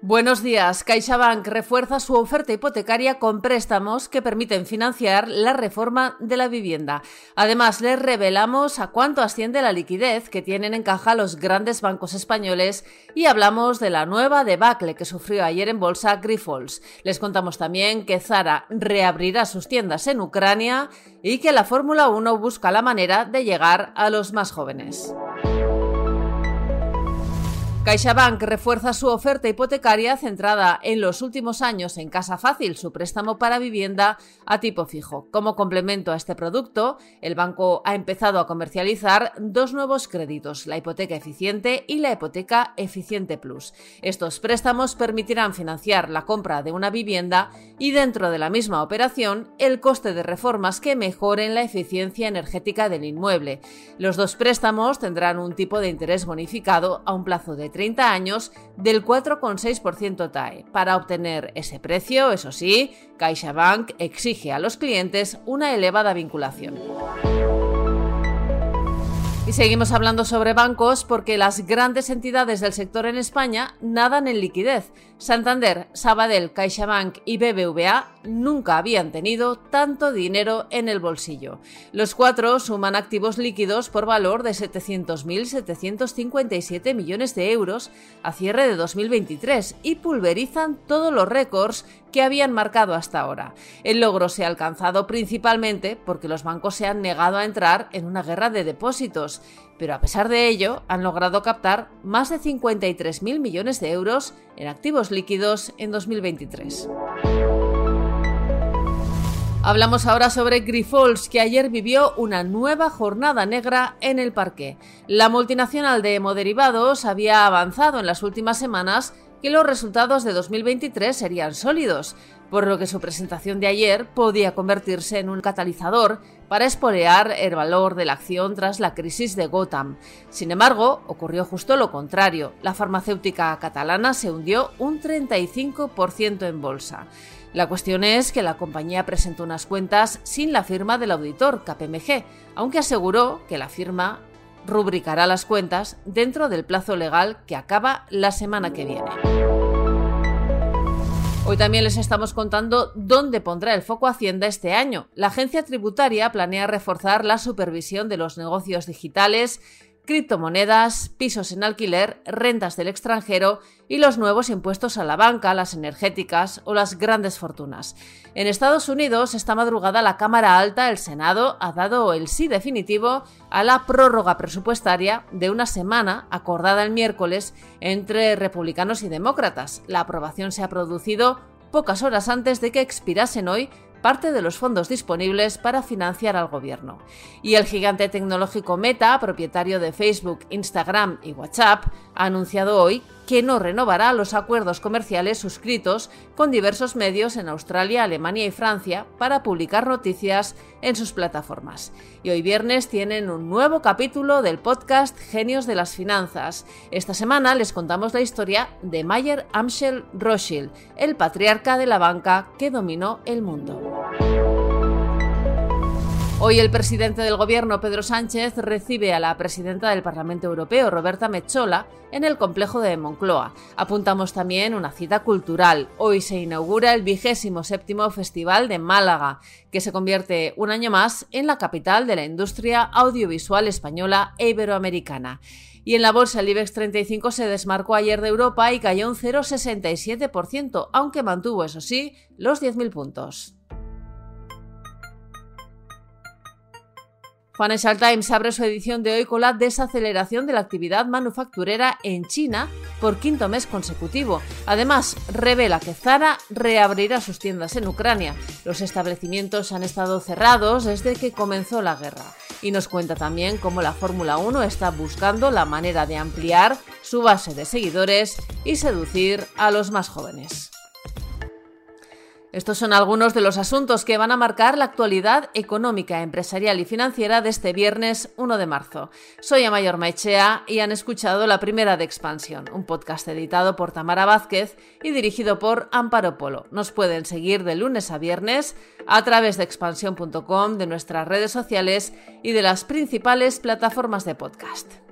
Buenos días. CaixaBank refuerza su oferta hipotecaria con préstamos que permiten financiar la reforma de la vivienda. Además, les revelamos a cuánto asciende la liquidez que tienen en caja los grandes bancos españoles y hablamos de la nueva debacle que sufrió ayer en bolsa Grifols. Les contamos también que Zara reabrirá sus tiendas en Ucrania y que la Fórmula 1 busca la manera de llegar a los más jóvenes. CaixaBank refuerza su oferta hipotecaria centrada en los últimos años en Casa Fácil, su préstamo para vivienda a tipo fijo. Como complemento a este producto, el banco ha empezado a comercializar dos nuevos créditos, la hipoteca eficiente y la hipoteca eficiente plus. Estos préstamos permitirán financiar la compra de una vivienda y dentro de la misma operación el coste de reformas que mejoren la eficiencia energética del inmueble. Los dos préstamos tendrán un tipo de interés bonificado a un plazo de 30 años del 4,6% TAE. Para obtener ese precio, eso sí, CaixaBank exige a los clientes una elevada vinculación. Y seguimos hablando sobre bancos porque las grandes entidades del sector en España nadan en liquidez. Santander, Sabadell, CaixaBank y BBVA nunca habían tenido tanto dinero en el bolsillo. Los cuatro suman activos líquidos por valor de 700.757 millones de euros a cierre de 2023 y pulverizan todos los récords que habían marcado hasta ahora. El logro se ha alcanzado principalmente porque los bancos se han negado a entrar en una guerra de depósitos, pero a pesar de ello han logrado captar más de 53.000 millones de euros en activos líquidos en 2023. Hablamos ahora sobre Grifols, que ayer vivió una nueva jornada negra en el parque. La multinacional de hemoderivados había avanzado en las últimas semanas que los resultados de 2023 serían sólidos, por lo que su presentación de ayer podía convertirse en un catalizador para espolear el valor de la acción tras la crisis de Gotham. Sin embargo, ocurrió justo lo contrario. La farmacéutica catalana se hundió un 35% en bolsa. La cuestión es que la compañía presentó unas cuentas sin la firma del auditor KPMG, aunque aseguró que la firma rubricará las cuentas dentro del plazo legal que acaba la semana que viene. Hoy también les estamos contando dónde pondrá el foco Hacienda este año. La agencia tributaria planea reforzar la supervisión de los negocios digitales criptomonedas, pisos en alquiler, rentas del extranjero y los nuevos impuestos a la banca, las energéticas o las grandes fortunas. En Estados Unidos, esta madrugada la Cámara Alta, el Senado, ha dado el sí definitivo a la prórroga presupuestaria de una semana acordada el miércoles entre republicanos y demócratas. La aprobación se ha producido pocas horas antes de que expirasen hoy parte de los fondos disponibles para financiar al gobierno. Y el gigante tecnológico Meta, propietario de Facebook, Instagram y WhatsApp, ha anunciado hoy que no renovará los acuerdos comerciales suscritos con diversos medios en Australia, Alemania y Francia para publicar noticias en sus plataformas. Y hoy viernes tienen un nuevo capítulo del podcast Genios de las Finanzas. Esta semana les contamos la historia de Mayer Amschel Rothschild, el patriarca de la banca que dominó el mundo. Hoy el presidente del gobierno, Pedro Sánchez, recibe a la presidenta del Parlamento Europeo, Roberta Mechola, en el complejo de Moncloa. Apuntamos también una cita cultural. Hoy se inaugura el vigésimo séptimo Festival de Málaga, que se convierte un año más en la capital de la industria audiovisual española e iberoamericana. Y en la bolsa el IBEX 35 se desmarcó ayer de Europa y cayó un 0,67%, aunque mantuvo, eso sí, los 10.000 puntos. Financial Times abre su edición de hoy con la desaceleración de la actividad manufacturera en China por quinto mes consecutivo. Además, revela que Zara reabrirá sus tiendas en Ucrania. Los establecimientos han estado cerrados desde que comenzó la guerra. Y nos cuenta también cómo la Fórmula 1 está buscando la manera de ampliar su base de seguidores y seducir a los más jóvenes. Estos son algunos de los asuntos que van a marcar la actualidad económica, empresarial y financiera de este viernes 1 de marzo. Soy Amayor Maichea y han escuchado La Primera de Expansión, un podcast editado por Tamara Vázquez y dirigido por Amparo Polo. Nos pueden seguir de lunes a viernes a través de expansión.com, de nuestras redes sociales y de las principales plataformas de podcast.